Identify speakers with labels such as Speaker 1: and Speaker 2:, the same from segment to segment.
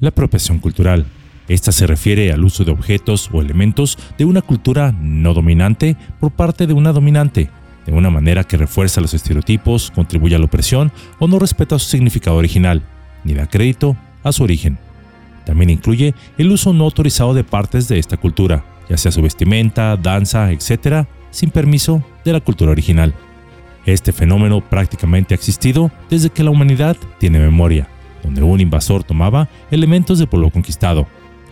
Speaker 1: La apropiación cultural. Esta se refiere al uso de objetos o elementos de una cultura no dominante por parte de una dominante, de una manera que refuerza los estereotipos, contribuye a la opresión o no respeta su significado original, ni da crédito a su origen. También incluye el uso no autorizado de partes de esta cultura, ya sea su vestimenta, danza, etc., sin permiso de la cultura original. Este fenómeno prácticamente ha existido desde que la humanidad tiene memoria, donde un invasor tomaba elementos del pueblo conquistado.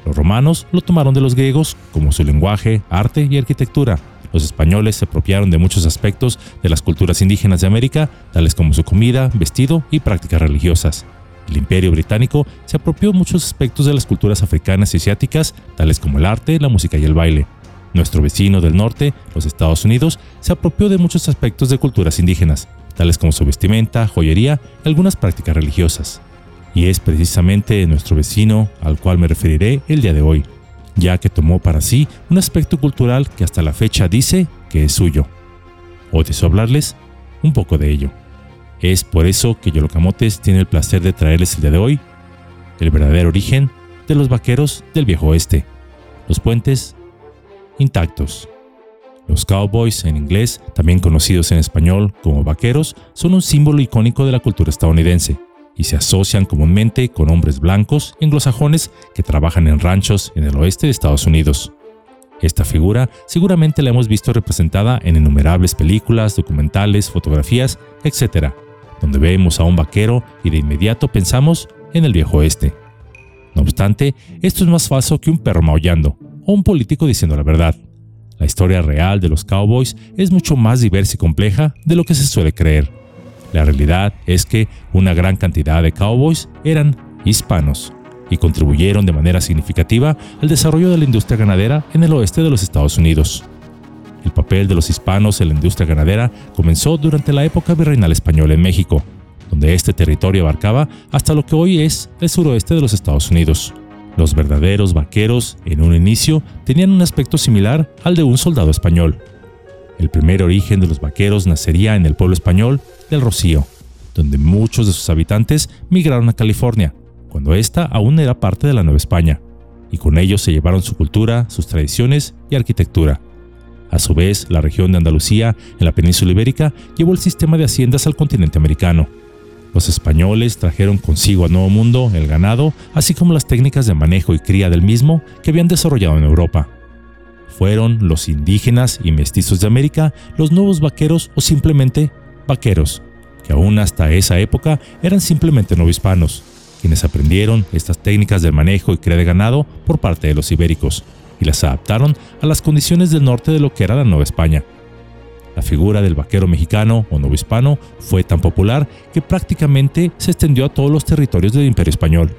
Speaker 1: Los romanos lo tomaron de los griegos como su lenguaje, arte y arquitectura. Los españoles se apropiaron de muchos aspectos de las culturas indígenas de América, tales como su comida, vestido y prácticas religiosas. El imperio británico se apropió muchos aspectos de las culturas africanas y asiáticas, tales como el arte, la música y el baile. Nuestro vecino del norte, los Estados Unidos, se apropió de muchos aspectos de culturas indígenas, tales como su vestimenta, joyería y algunas prácticas religiosas. Y es precisamente nuestro vecino al cual me referiré el día de hoy, ya que tomó para sí un aspecto cultural que hasta la fecha dice que es suyo. Hoy deseo hablarles un poco de ello. Es por eso que Yolocamotes tiene el placer de traerles el día de hoy el verdadero origen de los vaqueros del viejo oeste, los puentes intactos. Los cowboys en inglés, también conocidos en español como vaqueros, son un símbolo icónico de la cultura estadounidense y se asocian comúnmente con hombres blancos anglosajones que trabajan en ranchos en el oeste de Estados Unidos. Esta figura seguramente la hemos visto representada en innumerables películas, documentales, fotografías, etc., donde vemos a un vaquero y de inmediato pensamos en el viejo oeste. No obstante, esto es más falso que un perro maullando o un político diciendo la verdad. La historia real de los cowboys es mucho más diversa y compleja de lo que se suele creer. La realidad es que una gran cantidad de cowboys eran hispanos y contribuyeron de manera significativa al desarrollo de la industria ganadera en el oeste de los Estados Unidos. El papel de los hispanos en la industria ganadera comenzó durante la época virreinal española en México, donde este territorio abarcaba hasta lo que hoy es el suroeste de los Estados Unidos. Los verdaderos vaqueros, en un inicio, tenían un aspecto similar al de un soldado español. El primer origen de los vaqueros nacería en el pueblo español del Rocío, donde muchos de sus habitantes migraron a California, cuando ésta aún era parte de la Nueva España, y con ellos se llevaron su cultura, sus tradiciones y arquitectura. A su vez, la región de Andalucía, en la península ibérica, llevó el sistema de haciendas al continente americano, los españoles trajeron consigo al Nuevo Mundo el ganado, así como las técnicas de manejo y cría del mismo que habían desarrollado en Europa. Fueron los indígenas y mestizos de América los nuevos vaqueros o simplemente vaqueros, que aún hasta esa época eran simplemente novohispanos, quienes aprendieron estas técnicas del manejo y cría de ganado por parte de los ibéricos y las adaptaron a las condiciones del norte de lo que era la Nueva España. La figura del vaquero mexicano o novohispano fue tan popular que prácticamente se extendió a todos los territorios del Imperio Español,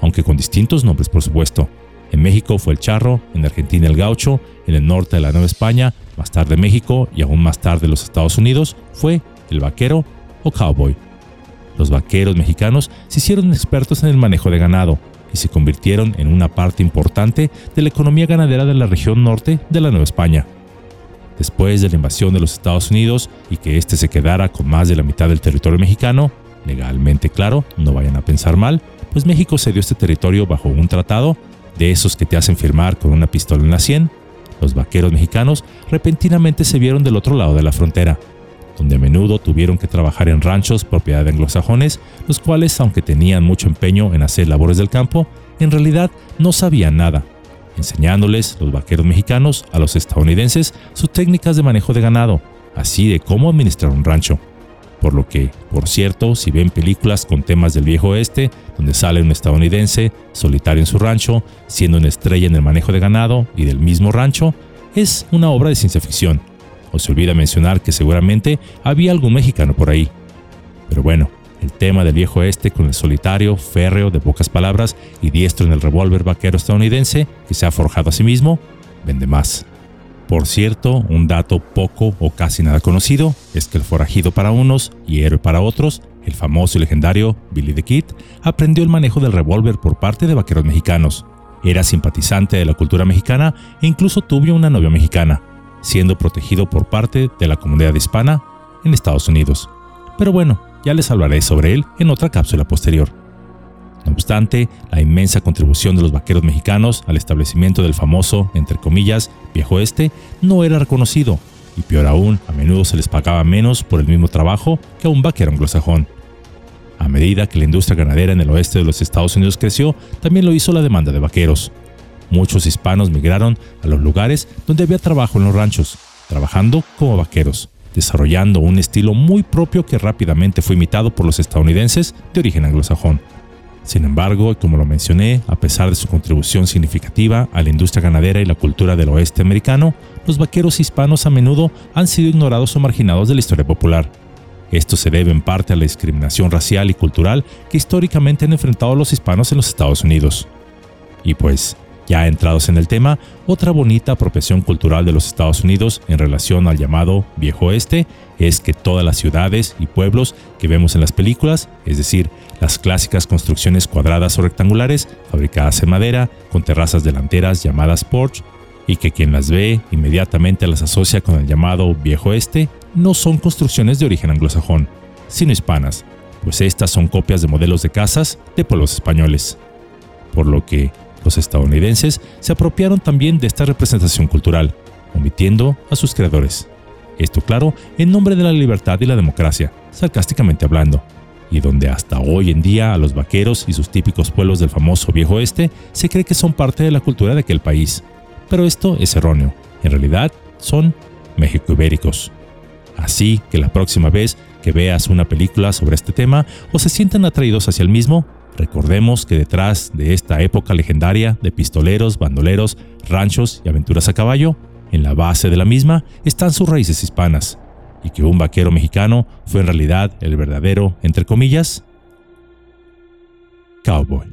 Speaker 1: aunque con distintos nombres por supuesto. En México fue el charro, en Argentina el gaucho, en el norte de la Nueva España, más tarde México y aún más tarde los Estados Unidos fue el vaquero o cowboy. Los vaqueros mexicanos se hicieron expertos en el manejo de ganado y se convirtieron en una parte importante de la economía ganadera de la región norte de la Nueva España después de la invasión de los Estados Unidos y que éste se quedara con más de la mitad del territorio mexicano, legalmente claro, no vayan a pensar mal, pues México cedió este territorio bajo un tratado, de esos que te hacen firmar con una pistola en la sien, los vaqueros mexicanos repentinamente se vieron del otro lado de la frontera, donde a menudo tuvieron que trabajar en ranchos propiedad de anglosajones, los cuales, aunque tenían mucho empeño en hacer labores del campo, en realidad no sabían nada enseñándoles los vaqueros mexicanos a los estadounidenses sus técnicas de manejo de ganado, así de cómo administrar un rancho. Por lo que, por cierto, si ven películas con temas del viejo oeste, donde sale un estadounidense solitario en su rancho, siendo una estrella en el manejo de ganado y del mismo rancho, es una obra de ciencia ficción. O se olvida mencionar que seguramente había algún mexicano por ahí. Pero bueno, el tema del viejo este con el solitario, férreo, de pocas palabras y diestro en el revólver vaquero estadounidense que se ha forjado a sí mismo, vende más. Por cierto, un dato poco o casi nada conocido es que el forajido para unos y héroe para otros, el famoso y legendario Billy the Kid, aprendió el manejo del revólver por parte de vaqueros mexicanos. Era simpatizante de la cultura mexicana e incluso tuvo una novia mexicana, siendo protegido por parte de la comunidad hispana en Estados Unidos. Pero bueno, ya les hablaré sobre él en otra cápsula posterior. No obstante, la inmensa contribución de los vaqueros mexicanos al establecimiento del famoso, entre comillas, viejo este, no era reconocido, y peor aún, a menudo se les pagaba menos por el mismo trabajo que a un vaquero anglosajón. A medida que la industria ganadera en el oeste de los Estados Unidos creció, también lo hizo la demanda de vaqueros. Muchos hispanos migraron a los lugares donde había trabajo en los ranchos, trabajando como vaqueros, desarrollando un estilo muy propio que rápidamente fue imitado por los estadounidenses de origen anglosajón. Sin embargo, como lo mencioné, a pesar de su contribución significativa a la industria ganadera y la cultura del oeste americano, los vaqueros hispanos a menudo han sido ignorados o marginados de la historia popular. Esto se debe en parte a la discriminación racial y cultural que históricamente han enfrentado los hispanos en los Estados Unidos. Y pues, ya entrados en el tema, otra bonita apropiación cultural de los Estados Unidos en relación al llamado Viejo Oeste es que todas las ciudades y pueblos que vemos en las películas, es decir, las clásicas construcciones cuadradas o rectangulares fabricadas en madera con terrazas delanteras llamadas porch, y que quien las ve inmediatamente las asocia con el llamado Viejo Este, no son construcciones de origen anglosajón, sino hispanas, pues estas son copias de modelos de casas de pueblos españoles. Por lo que estadounidenses se apropiaron también de esta representación cultural, omitiendo a sus creadores. Esto claro, en nombre de la libertad y la democracia, sarcásticamente hablando, y donde hasta hoy en día a los vaqueros y sus típicos pueblos del famoso viejo oeste se cree que son parte de la cultura de aquel país. Pero esto es erróneo, en realidad son México-ibéricos. Así que la próxima vez que veas una película sobre este tema o se sientan atraídos hacia el mismo, Recordemos que detrás de esta época legendaria de pistoleros, bandoleros, ranchos y aventuras a caballo, en la base de la misma están sus raíces hispanas, y que un vaquero mexicano fue en realidad el verdadero, entre comillas, cowboy.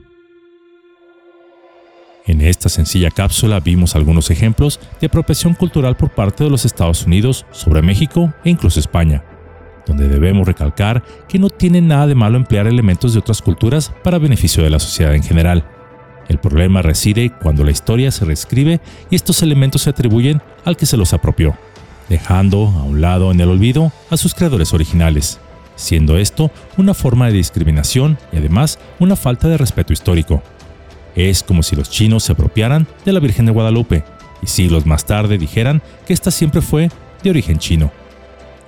Speaker 1: En esta sencilla cápsula vimos algunos ejemplos de apropiación cultural por parte de los Estados Unidos sobre México e incluso España, donde debemos recalcar que no tiene nada de malo emplear elementos de otras culturas para beneficio de la sociedad en general. El problema reside cuando la historia se reescribe y estos elementos se atribuyen al que se los apropió, dejando a un lado en el olvido a sus creadores originales, siendo esto una forma de discriminación y además una falta de respeto histórico. Es como si los chinos se apropiaran de la Virgen de Guadalupe y siglos más tarde dijeran que ésta siempre fue de origen chino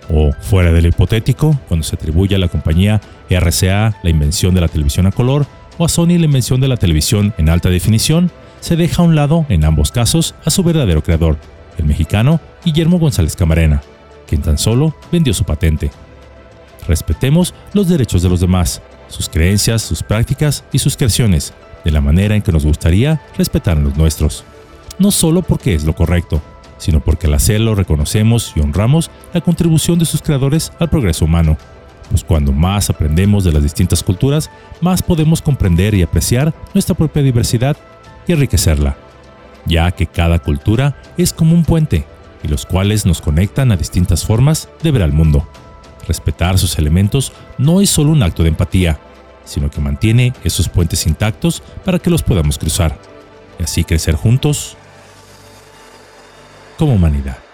Speaker 1: o fuera del hipotético, cuando se atribuye a la compañía RCA la invención de la televisión a color o a Sony la invención de la televisión en alta definición, se deja a un lado, en ambos casos, a su verdadero creador, el mexicano Guillermo González Camarena, quien tan solo vendió su patente. Respetemos los derechos de los demás, sus creencias, sus prácticas y sus creaciones, de la manera en que nos gustaría respetar a los nuestros. No solo porque es lo correcto, sino porque al hacerlo reconocemos y honramos la contribución de sus creadores al progreso humano. Pues cuando más aprendemos de las distintas culturas, más podemos comprender y apreciar nuestra propia diversidad y enriquecerla, ya que cada cultura es como un puente, y los cuales nos conectan a distintas formas de ver al mundo. Respetar sus elementos no es solo un acto de empatía, sino que mantiene esos puentes intactos para que los podamos cruzar, y así crecer juntos como humanidad.